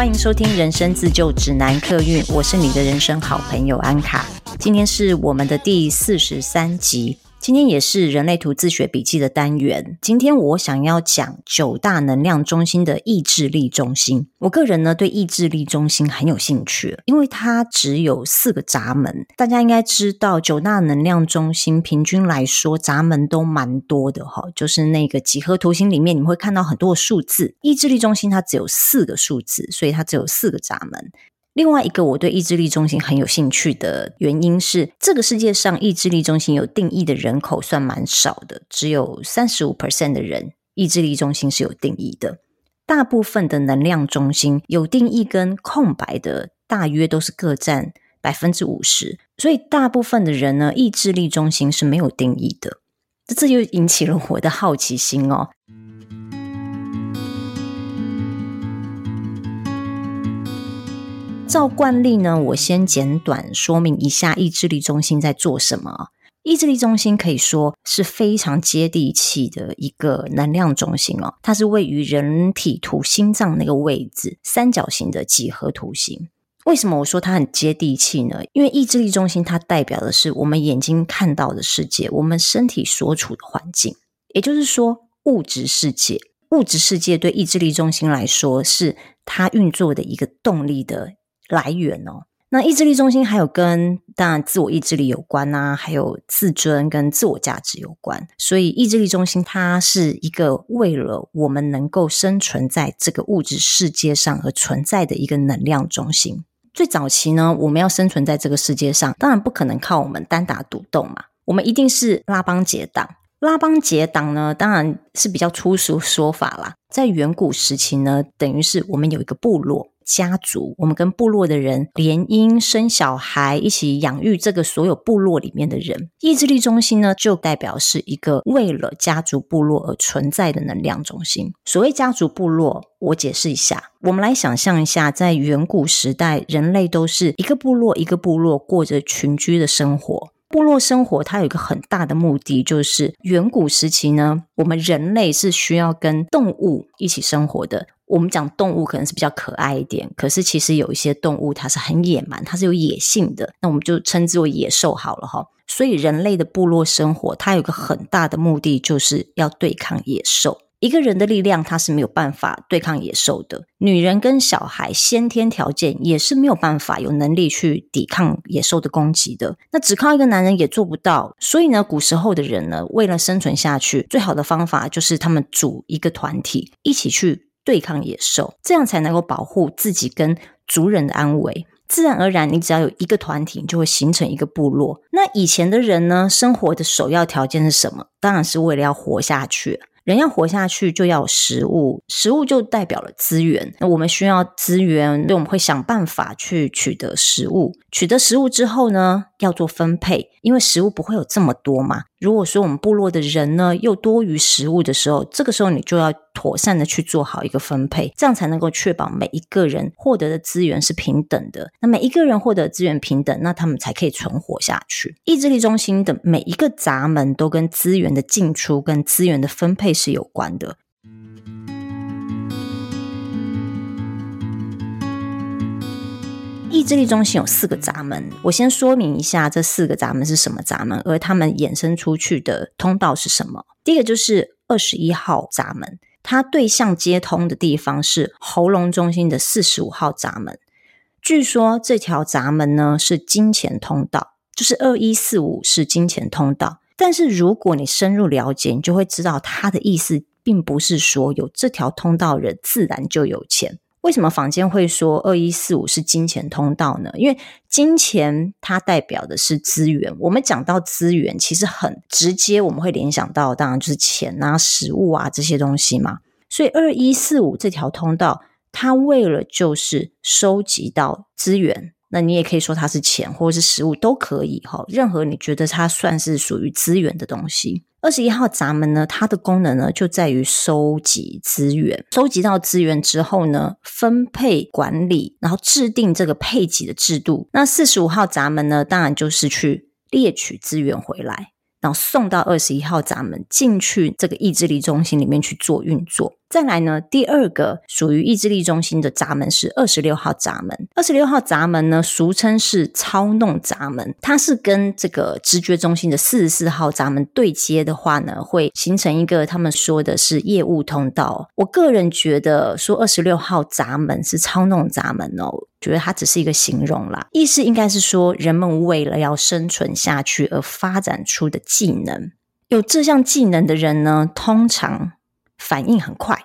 欢迎收听《人生自救指南》客运，我是你的人生好朋友安卡。今天是我们的第四十三集。今天也是人类图自学笔记的单元。今天我想要讲九大能量中心的意志力中心。我个人呢，对意志力中心很有兴趣，因为它只有四个闸门。大家应该知道，九大能量中心平均来说闸门都蛮多的哈。就是那个几何图形里面，你会看到很多的数字。意志力中心它只有四个数字，所以它只有四个闸门。另外一个我对意志力中心很有兴趣的原因是，这个世界上意志力中心有定义的人口算蛮少的，只有三十五 percent 的人意志力中心是有定义的。大部分的能量中心有定义跟空白的，大约都是各占百分之五十，所以大部分的人呢，意志力中心是没有定义的。这这就引起了我的好奇心哦。照惯例呢，我先简短说明一下意志力中心在做什么。意志力中心可以说是非常接地气的一个能量中心哦，它是位于人体图心脏那个位置，三角形的几何图形。为什么我说它很接地气呢？因为意志力中心它代表的是我们眼睛看到的世界，我们身体所处的环境，也就是说物质世界。物质世界对意志力中心来说，是它运作的一个动力的。来源哦，那意志力中心还有跟当然自我意志力有关啊，还有自尊跟自我价值有关。所以意志力中心它是一个为了我们能够生存在这个物质世界上而存在的一个能量中心。最早期呢，我们要生存在这个世界上，当然不可能靠我们单打独斗嘛，我们一定是拉帮结党。拉帮结党呢，当然是比较粗俗说法啦。在远古时期呢，等于是我们有一个部落。家族，我们跟部落的人联姻生小孩，一起养育这个所有部落里面的人。意志力中心呢，就代表是一个为了家族部落而存在的能量中心。所谓家族部落，我解释一下，我们来想象一下，在远古时代，人类都是一个部落一个部落过着群居的生活。部落生活它有一个很大的目的，就是远古时期呢，我们人类是需要跟动物一起生活的。我们讲动物可能是比较可爱一点，可是其实有一些动物它是很野蛮，它是有野性的，那我们就称之为野兽好了哈。所以人类的部落生活，它有个很大的目的，就是要对抗野兽。一个人的力量，他是没有办法对抗野兽的。女人跟小孩先天条件也是没有办法有能力去抵抗野兽的攻击的。那只靠一个男人也做不到。所以呢，古时候的人呢，为了生存下去，最好的方法就是他们组一个团体，一起去对抗野兽，这样才能够保护自己跟族人的安危。自然而然，你只要有一个团体，就会形成一个部落。那以前的人呢，生活的首要条件是什么？当然是为了要活下去。人要活下去，就要食物，食物就代表了资源。那我们需要资源，所以我们会想办法去取得食物。取得食物之后呢，要做分配，因为食物不会有这么多嘛。如果说我们部落的人呢，又多于食物的时候，这个时候你就要妥善的去做好一个分配，这样才能够确保每一个人获得的资源是平等的。那每一个人获得资源平等，那他们才可以存活下去。意志力中心的每一个闸门都跟资源的进出跟资源的分配是有关的。意志力中心有四个闸门，我先说明一下这四个闸门是什么闸门，而他们衍生出去的通道是什么。第一个就是二十一号闸门，它对象接通的地方是喉咙中心的四十五号闸门。据说这条闸门呢是金钱通道，就是二一四五是金钱通道。但是如果你深入了解，你就会知道它的意思并不是说有这条通道人自然就有钱。为什么坊间会说二一四五是金钱通道呢？因为金钱它代表的是资源。我们讲到资源，其实很直接，我们会联想到当然就是钱啊、食物啊这些东西嘛。所以二一四五这条通道，它为了就是收集到资源。那你也可以说它是钱，或者是食物都可以哈。任何你觉得它算是属于资源的东西。二十一号闸门呢，它的功能呢就在于收集资源，收集到资源之后呢，分配管理，然后制定这个配给的制度。那四十五号闸门呢，当然就是去猎取资源回来。然后送到二十一号闸门进去这个意志力中心里面去做运作。再来呢，第二个属于意志力中心的闸门是二十六号闸门。二十六号闸门呢，俗称是操弄闸门，它是跟这个直觉中心的四十四号闸门对接的话呢，会形成一个他们说的是业务通道。我个人觉得说二十六号闸门是操弄闸门哦。觉得它只是一个形容啦，意思应该是说，人们为了要生存下去而发展出的技能。有这项技能的人呢，通常反应很快，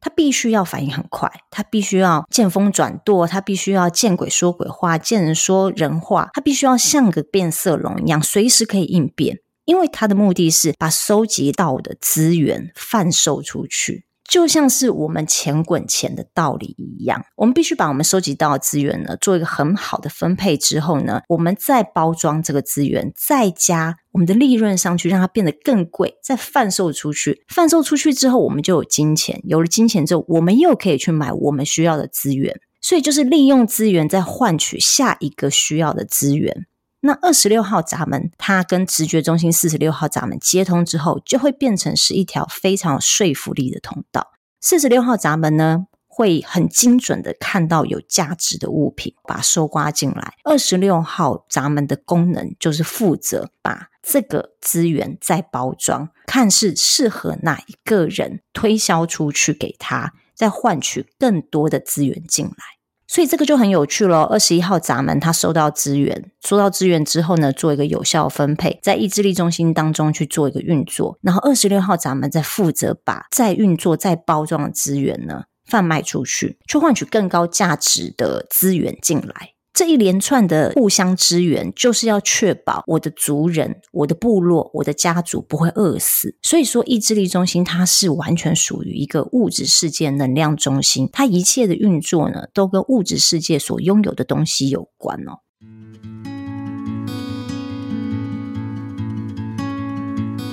他必须要反应很快，他必须要见风转舵，他必须要见鬼说鬼话，见人说人话，他必须要像个变色龙一样，随时可以应变，因为他的目的是把收集到的资源贩售出去。就像是我们钱滚钱的道理一样，我们必须把我们收集到的资源呢，做一个很好的分配之后呢，我们再包装这个资源，再加我们的利润上去，让它变得更贵，再贩售出去。贩售出去之后，我们就有金钱，有了金钱之后，我们又可以去买我们需要的资源。所以就是利用资源，再换取下一个需要的资源。那二十六号闸门，它跟直觉中心四十六号闸门接通之后，就会变成是一条非常有说服力的通道。四十六号闸门呢，会很精准的看到有价值的物品，把它收刮进来。二十六号闸门的功能就是负责把这个资源再包装，看是适合哪一个人推销出去给他，再换取更多的资源进来。所以这个就很有趣咯。二十一号闸门，它收到资源，收到资源之后呢，做一个有效分配，在意志力中心当中去做一个运作。然后二十六号闸门在负责把再运作、再包装的资源呢，贩卖出去，去换取更高价值的资源进来。这一连串的互相支援，就是要确保我的族人、我的部落、我的家族不会饿死。所以说，意志力中心它是完全属于一个物质世界能量中心，它一切的运作呢，都跟物质世界所拥有的东西有关哦。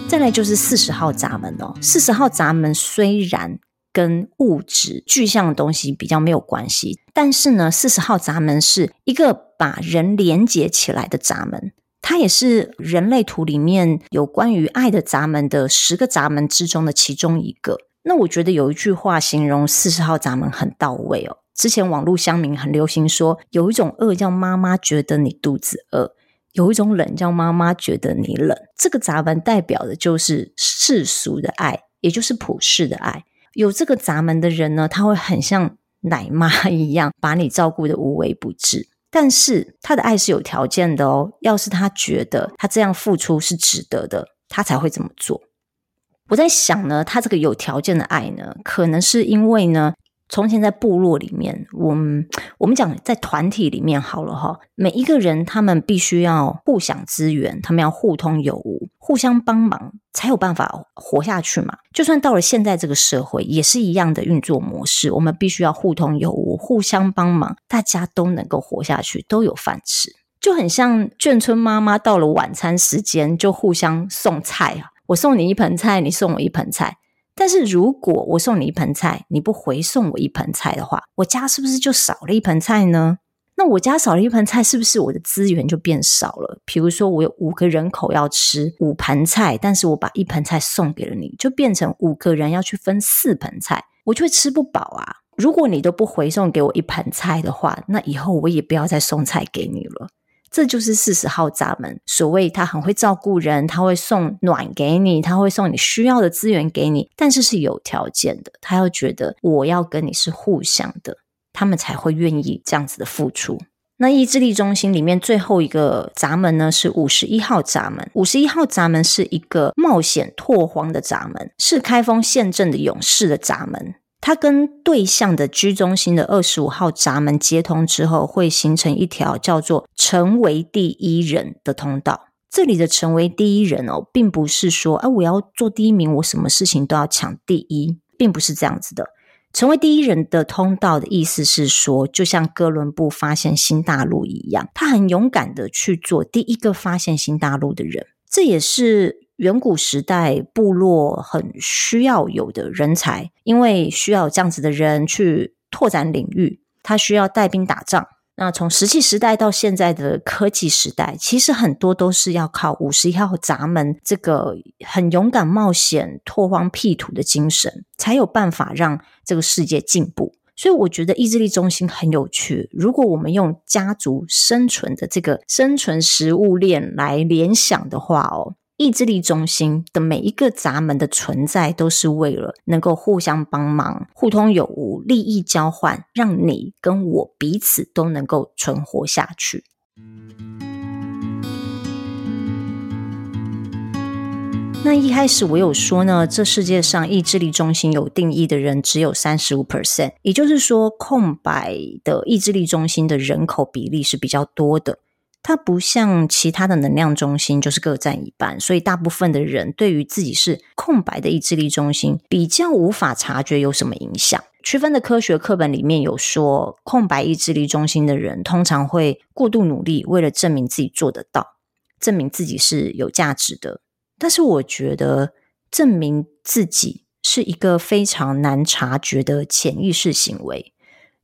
再来就是四十号闸门哦，四十号闸门虽然。跟物质具象的东西比较没有关系，但是呢，四十号闸门是一个把人连接起来的闸门，它也是人类图里面有关于爱的闸门的十个闸门之中的其中一个。那我觉得有一句话形容四十号闸门很到位哦。之前网络乡民很流行说，有一种饿叫妈妈觉得你肚子饿，有一种冷叫妈妈觉得你冷。这个闸门代表的就是世俗的爱，也就是普世的爱。有这个闸门的人呢，他会很像奶妈 一样，把你照顾得无微不至。但是他的爱是有条件的哦，要是他觉得他这样付出是值得的，他才会这么做。我在想呢，他这个有条件的爱呢，可能是因为呢。从前在部落里面，我们我们讲在团体里面好了哈，每一个人他们必须要互享资源，他们要互通有无，互相帮忙，才有办法活下去嘛。就算到了现在这个社会，也是一样的运作模式。我们必须要互通有无，互相帮忙，大家都能够活下去，都有饭吃，就很像眷村妈妈到了晚餐时间就互相送菜啊，我送你一盆菜，你送我一盆菜。但是如果我送你一盆菜，你不回送我一盆菜的话，我家是不是就少了一盆菜呢？那我家少了一盆菜，是不是我的资源就变少了？比如说，我有五个人口要吃五盘菜，但是我把一盆菜送给了你，就变成五个人要去分四盆菜，我就会吃不饱啊！如果你都不回送给我一盆菜的话，那以后我也不要再送菜给你了。这就是四十号闸门，所谓他很会照顾人，他会送暖给你，他会送你需要的资源给你，但是是有条件的，他要觉得我要跟你是互相的，他们才会愿意这样子的付出。那意志力中心里面最后一个闸门呢，是五十一号闸门，五十一号闸门是一个冒险拓荒的闸门，是开封县镇的勇士的闸门。它跟对象的居中心的二十五号闸门接通之后，会形成一条叫做“成为第一人”的通道。这里的“成为第一人”哦，并不是说，啊，我要做第一名，我什么事情都要抢第一，并不是这样子的。成为第一人的通道的意思是说，就像哥伦布发现新大陆一样，他很勇敢的去做第一个发现新大陆的人。这也是。远古时代部落很需要有的人才，因为需要这样子的人去拓展领域，他需要带兵打仗，那从石器时代到现在的科技时代，其实很多都是要靠五十一号闸门这个很勇敢冒险、拓荒辟土的精神，才有办法让这个世界进步。所以我觉得意志力中心很有趣。如果我们用家族生存的这个生存食物链来联想的话，哦。意志力中心的每一个闸门的存在，都是为了能够互相帮忙、互通有无、利益交换，让你跟我彼此都能够存活下去。那一开始我有说呢，这世界上意志力中心有定义的人只有三十五 percent，也就是说，空白的意志力中心的人口比例是比较多的。它不像其他的能量中心，就是各占一半，所以大部分的人对于自己是空白的意志力中心，比较无法察觉有什么影响。区分的科学课本里面有说，空白意志力中心的人通常会过度努力，为了证明自己做得到，证明自己是有价值的。但是我觉得，证明自己是一个非常难察觉的潜意识行为。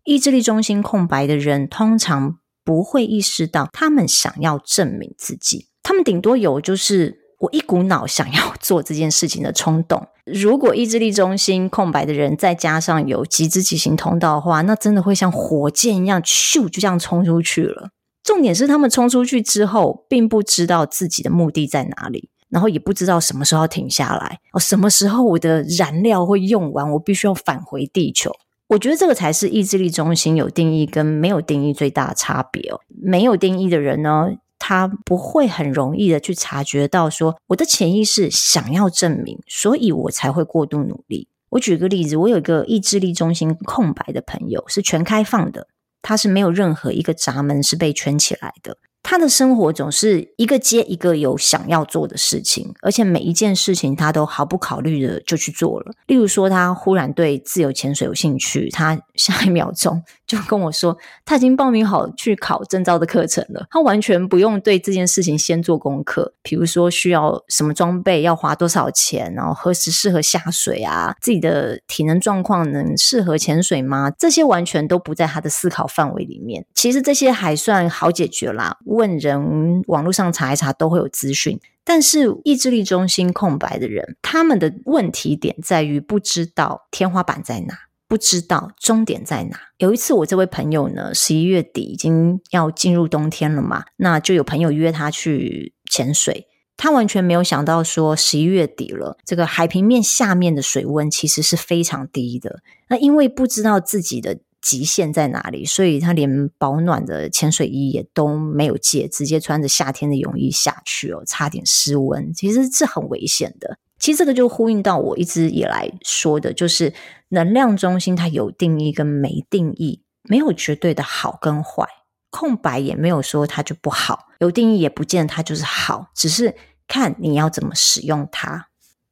意志力中心空白的人通常。不会意识到他们想要证明自己，他们顶多有就是我一股脑想要做这件事情的冲动。如果意志力中心空白的人再加上有极之极行通道的话，那真的会像火箭一样，咻就这样冲出去了。重点是他们冲出去之后，并不知道自己的目的在哪里，然后也不知道什么时候要停下来，哦，什么时候我的燃料会用完，我必须要返回地球。我觉得这个才是意志力中心有定义跟没有定义最大的差别哦。没有定义的人呢，他不会很容易的去察觉到说，我的潜意识想要证明，所以我才会过度努力。我举个例子，我有一个意志力中心空白的朋友，是全开放的，他是没有任何一个闸门是被圈起来的。他的生活总是一个接一个有想要做的事情，而且每一件事情他都毫不考虑的就去做了。例如说，他忽然对自由潜水有兴趣，他下一秒钟 就跟我说，他已经报名好去考证照的课程了。他完全不用对这件事情先做功课，比如说需要什么装备，要花多少钱，然后何时适合下水啊，自己的体能状况能适合潜水吗？这些完全都不在他的思考范围里面。其实这些还算好解决啦。问人，网络上查一查都会有资讯。但是意志力中心空白的人，他们的问题点在于不知道天花板在哪，不知道终点在哪。有一次，我这位朋友呢，十一月底已经要进入冬天了嘛，那就有朋友约他去潜水，他完全没有想到说十一月底了，这个海平面下面的水温其实是非常低的。那因为不知道自己的。极限在哪里？所以他连保暖的潜水衣也都没有借，直接穿着夏天的泳衣下去哦，差点失温，其实是很危险的。其实这个就呼应到我一直以来说的，就是能量中心它有定义跟没定义，没有绝对的好跟坏，空白也没有说它就不好，有定义也不见得它就是好，只是看你要怎么使用它。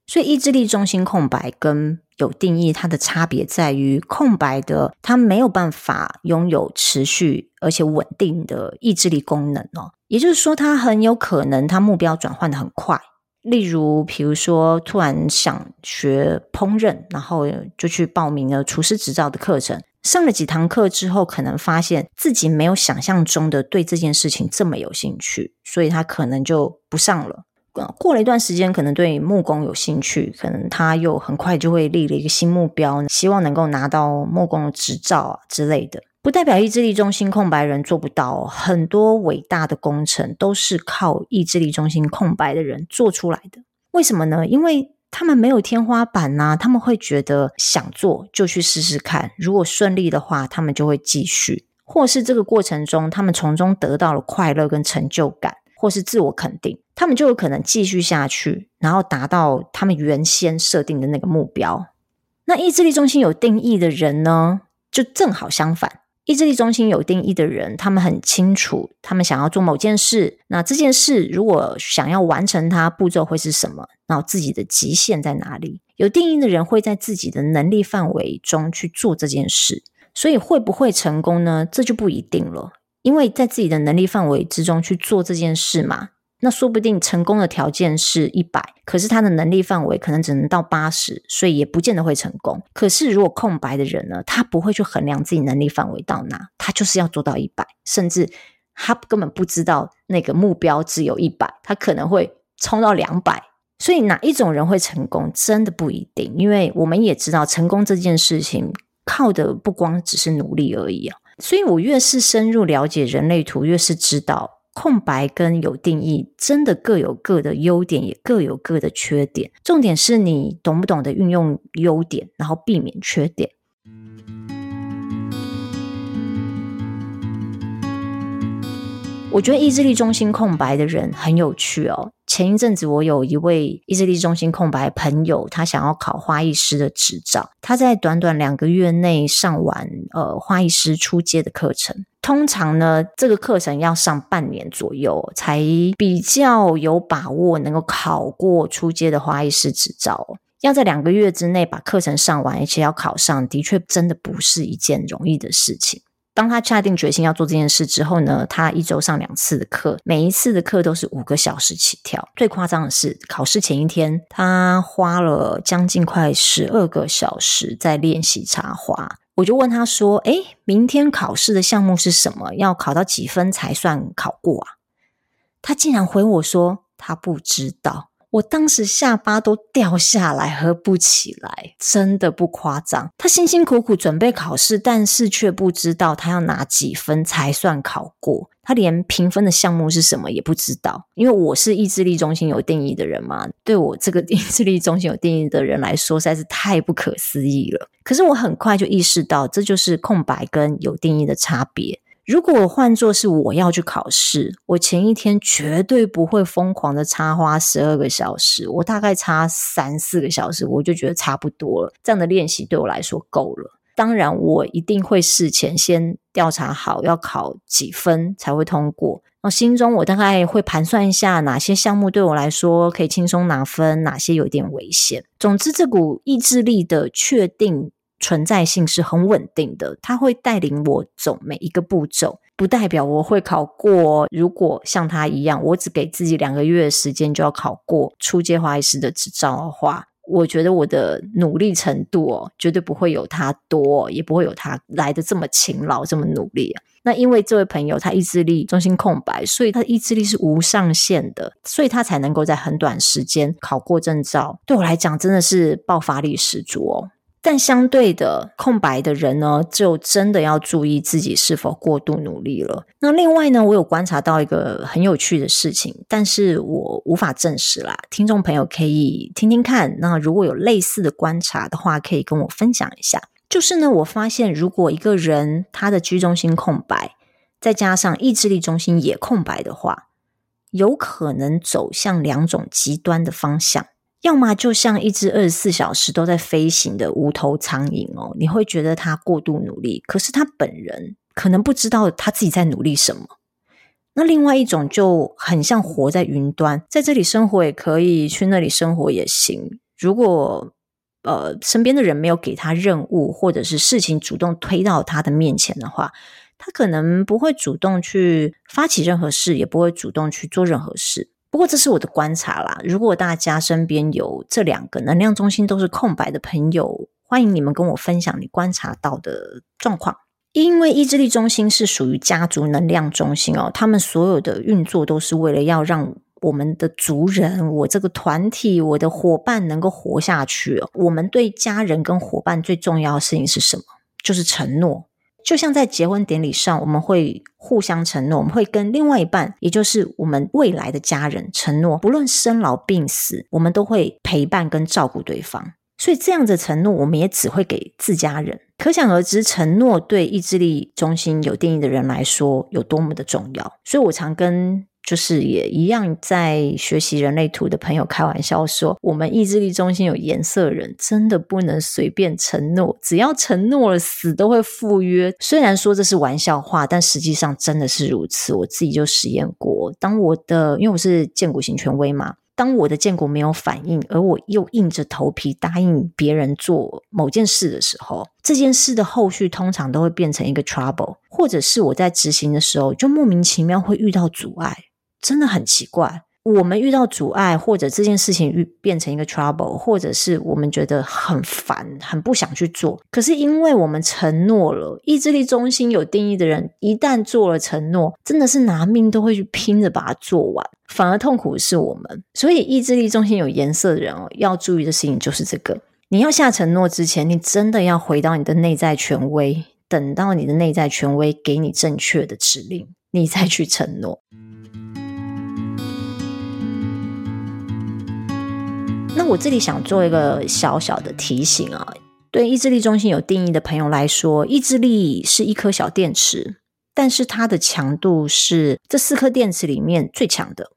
所以意志力中心空白跟有定义，它的差别在于空白的，它没有办法拥有持续而且稳定的意志力功能哦。也就是说，它很有可能它目标转换的很快。例如，比如说突然想学烹饪，然后就去报名了厨师执照的课程，上了几堂课之后，可能发现自己没有想象中的对这件事情这么有兴趣，所以他可能就不上了。过了一段时间，可能对木工有兴趣，可能他又很快就会立了一个新目标，希望能够拿到木工的执照啊之类的。不代表意志力中心空白人做不到，很多伟大的工程都是靠意志力中心空白的人做出来的。为什么呢？因为他们没有天花板呐，他们会觉得想做就去试试看，如果顺利的话，他们就会继续，或是这个过程中他们从中得到了快乐跟成就感。或是自我肯定，他们就有可能继续下去，然后达到他们原先设定的那个目标。那意志力中心有定义的人呢，就正好相反。意志力中心有定义的人，他们很清楚，他们想要做某件事，那这件事如果想要完成它，步骤会是什么？然后自己的极限在哪里？有定义的人会在自己的能力范围中去做这件事，所以会不会成功呢？这就不一定了。因为在自己的能力范围之中去做这件事嘛，那说不定成功的条件是一百，可是他的能力范围可能只能到八十，所以也不见得会成功。可是如果空白的人呢，他不会去衡量自己能力范围到哪，他就是要做到一百，甚至他根本不知道那个目标只有一百，他可能会冲到两百。所以哪一种人会成功，真的不一定，因为我们也知道，成功这件事情靠的不光只是努力而已啊。所以我越是深入了解人类图，越是知道。空白跟有定义真的各有各的优点，也各有各的缺点。重点是你懂不懂得运用优点，然后避免缺点。我觉得意志力中心空白的人很有趣哦。前一阵子，我有一位意志力中心空白朋友，他想要考花艺师的执照。他在短短两个月内上完呃花艺师初阶的课程。通常呢，这个课程要上半年左右，才比较有把握能够考过初阶的花艺师执照。要在两个月之内把课程上完，而且要考上，的确真的不是一件容易的事情。当他下定决心要做这件事之后呢，他一周上两次的课，每一次的课都是五个小时起跳。最夸张的是，考试前一天，他花了将近快十二个小时在练习插花。我就问他说：“诶，明天考试的项目是什么？要考到几分才算考过啊？”他竟然回我说：“他不知道。”我当时下巴都掉下来，合不起来，真的不夸张。他辛辛苦苦准备考试，但是却不知道他要拿几分才算考过。他连评分的项目是什么也不知道。因为我是意志力中心有定义的人嘛，对我这个 意志力中心有定义的人来说，实在是太不可思议了。可是我很快就意识到，这就是空白跟有定义的差别。如果换作是我要去考试，我前一天绝对不会疯狂的插花十二个小时，我大概插三四个小时，我就觉得差不多了。这样的练习对我来说够了。当然，我一定会事前先调查好要考几分才会通过。那心中我大概会盘算一下哪些项目对我来说可以轻松拿分，哪些有点危险。总之，这股意志力的确定。存在性是很稳定的，它会带领我走每一个步骤，不代表我会考过。如果像他一样，我只给自己两个月的时间就要考过初阶花艺师的执照的话，我觉得我的努力程度哦，绝对不会有他多，也不会有他来得这么勤劳、这么努力。那因为这位朋友他意志力中心空白，所以他的意志力是无上限的，所以他才能够在很短时间考过证照。对我来讲，真的是爆发力十足哦。但相对的，空白的人呢，就真的要注意自己是否过度努力了。那另外呢，我有观察到一个很有趣的事情，但是我无法证实啦。听众朋友可以听听看，那如果有类似的观察的话，可以跟我分享一下。就是呢，我发现如果一个人他的居中心空白，再加上意志力中心也空白的话，有可能走向两种极端的方向。要么就像一只二十四小时都在飞行的无头苍蝇哦，你会觉得他过度努力，可是他本人可能不知道他自己在努力什么。那另外一种就很像活在云端，在这里生活也可以，去那里生活也行。如果呃身边的人没有给他任务，或者是事情主动推到他的面前的话，他可能不会主动去发起任何事，也不会主动去做任何事。不过这是我的观察啦。如果大家身边有这两个能量中心都是空白的朋友，欢迎你们跟我分享你观察到的状况。因为意志力中心是属于家族能量中心哦，他们所有的运作都是为了要让我们的族人、我这个团体、我的伙伴能够活下去。我们对家人跟伙伴最重要的事情是什么？就是承诺。就像在结婚典礼上，我们会互相承诺，我们会跟另外一半，也就是我们未来的家人承诺，不论生老病死，我们都会陪伴跟照顾对方。所以这样的承诺，我们也只会给自家人。可想而知，承诺对意志力中心有定义的人来说有多么的重要。所以我常跟。就是也一样，在学习人类图的朋友开玩笑说，我们意志力中心有颜色人，真的不能随便承诺，只要承诺了，死都会赴约。虽然说这是玩笑话，但实际上真的是如此。我自己就实验过，当我的，因为我是建骨型权威嘛，当我的建国没有反应，而我又硬着头皮答应别人做某件事的时候，这件事的后续通常都会变成一个 trouble，或者是我在执行的时候就莫名其妙会遇到阻碍。真的很奇怪，我们遇到阻碍，或者这件事情遇变成一个 trouble，或者是我们觉得很烦，很不想去做。可是因为我们承诺了，意志力中心有定义的人，一旦做了承诺，真的是拿命都会去拼着把它做完，反而痛苦的是我们。所以意志力中心有颜色的人哦，要注意的事情就是这个：你要下承诺之前，你真的要回到你的内在权威，等到你的内在权威给你正确的指令，你再去承诺。那我这里想做一个小小的提醒啊，对意志力中心有定义的朋友来说，意志力是一颗小电池，但是它的强度是这四颗电池里面最强的。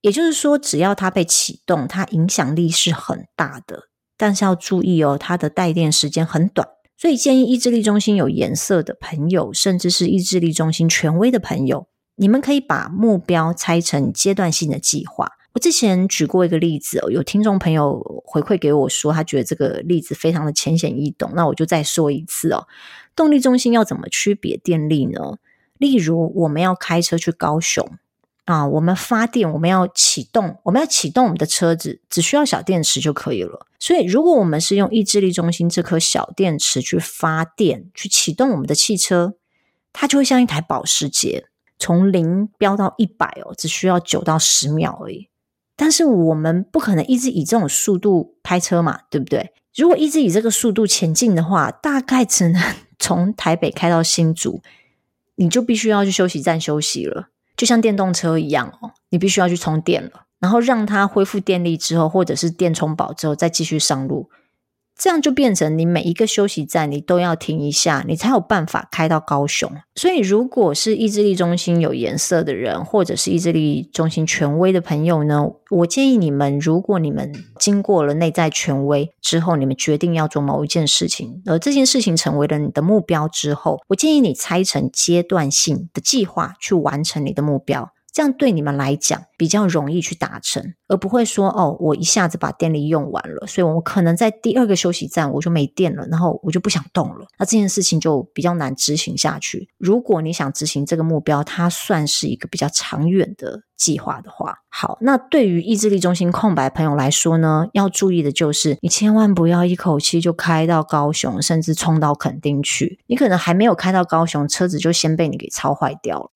也就是说，只要它被启动，它影响力是很大的。但是要注意哦，它的带电时间很短，所以建议意志力中心有颜色的朋友，甚至是意志力中心权威的朋友，你们可以把目标拆成阶段性的计划。我之前举过一个例子哦，有听众朋友回馈给我说，他觉得这个例子非常的浅显易懂。那我就再说一次哦，动力中心要怎么区别电力呢？例如，我们要开车去高雄啊，我们发电，我们要启动，我们要启动我们的车子，只需要小电池就可以了。所以，如果我们是用意志力中心这颗小电池去发电，去启动我们的汽车，它就会像一台保时捷，从零飙到一百哦，只需要九到十秒而已。但是我们不可能一直以这种速度开车嘛，对不对？如果一直以这个速度前进的话，大概只能 从台北开到新竹，你就必须要去休息站休息了，就像电动车一样哦，你必须要去充电了，然后让它恢复电力之后，或者是电充饱之后再继续上路。这样就变成你每一个休息站，你都要停一下，你才有办法开到高雄。所以，如果是意志力中心有颜色的人，或者是意志力中心权威的朋友呢，我建议你们，如果你们经过了内在权威之后，你们决定要做某一件事情，而这件事情成为了你的目标之后，我建议你拆成阶段性的计划去完成你的目标。这样对你们来讲比较容易去达成，而不会说哦，我一下子把电力用完了，所以我可能在第二个休息站我就没电了，然后我就不想动了，那这件事情就比较难执行下去。如果你想执行这个目标，它算是一个比较长远的计划的话，好，那对于意志力中心空白朋友来说呢，要注意的就是你千万不要一口气就开到高雄，甚至冲到垦丁去，你可能还没有开到高雄，车子就先被你给操坏掉了。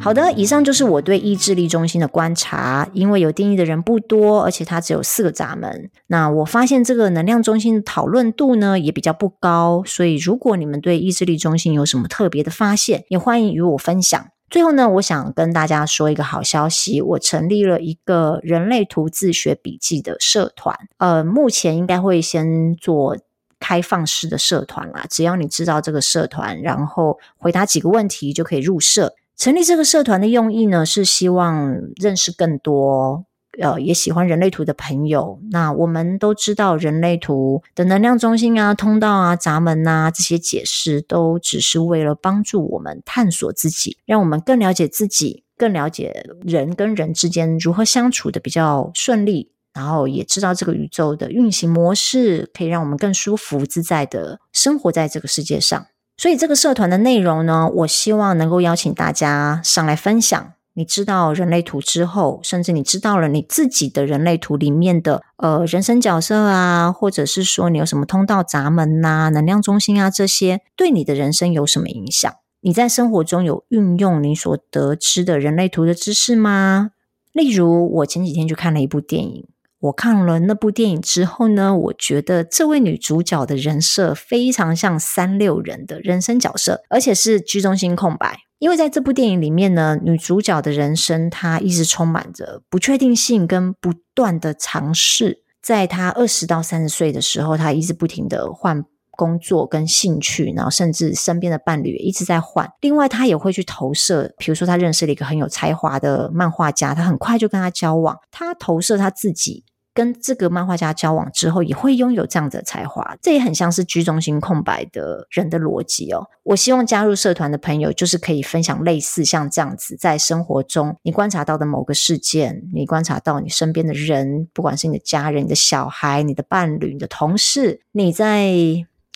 好的，以上就是我对意志力中心的观察。因为有定义的人不多，而且它只有四个闸门。那我发现这个能量中心的讨论度呢，也比较不高。所以，如果你们对意志力中心有什么特别的发现，也欢迎与我分享。最后呢，我想跟大家说一个好消息：我成立了一个人类图自学笔记的社团。呃，目前应该会先做开放式的社团啦。只要你知道这个社团，然后回答几个问题，就可以入社。成立这个社团的用意呢，是希望认识更多呃也喜欢人类图的朋友。那我们都知道，人类图的能量中心啊、通道啊、闸门啊这些解释，都只是为了帮助我们探索自己，让我们更了解自己，更了解人跟人之间如何相处的比较顺利，然后也知道这个宇宙的运行模式，可以让我们更舒服自在的生活在这个世界上。所以这个社团的内容呢，我希望能够邀请大家上来分享。你知道人类图之后，甚至你知道了你自己的人类图里面的呃人生角色啊，或者是说你有什么通道闸门呐、能量中心啊，这些对你的人生有什么影响？你在生活中有运用你所得知的人类图的知识吗？例如，我前几天去看了一部电影。我看了那部电影之后呢，我觉得这位女主角的人设非常像三六人的人生角色，而且是居中心空白。因为在这部电影里面呢，女主角的人生她一直充满着不确定性跟不断的尝试。在她二十到三十岁的时候，她一直不停的换工作跟兴趣，然后甚至身边的伴侣一直在换。另外，她也会去投射，比如说她认识了一个很有才华的漫画家，她很快就跟他交往，她投射她自己。跟这个漫画家交往之后，也会拥有这样的才华，这也很像是居中心空白的人的逻辑哦。我希望加入社团的朋友，就是可以分享类似像这样子，在生活中你观察到的某个事件，你观察到你身边的人，不管是你的家人、你的小孩、你的伴侣、你的同事，你在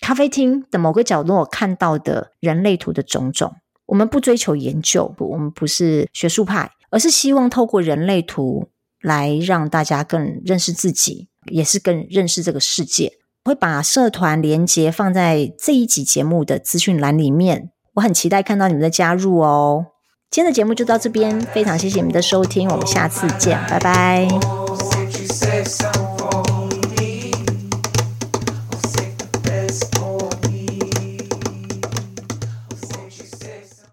咖啡厅的某个角落看到的人类图的种种。我们不追求研究，不，我们不是学术派，而是希望透过人类图来让大家更认识自己，也是更认识这个世界。我会把社团连接放在这一集节目的资讯栏里面，我很期待看到你们的加入哦。今天的节目就到这边，非常谢谢你们的收听，我们下次见，拜拜。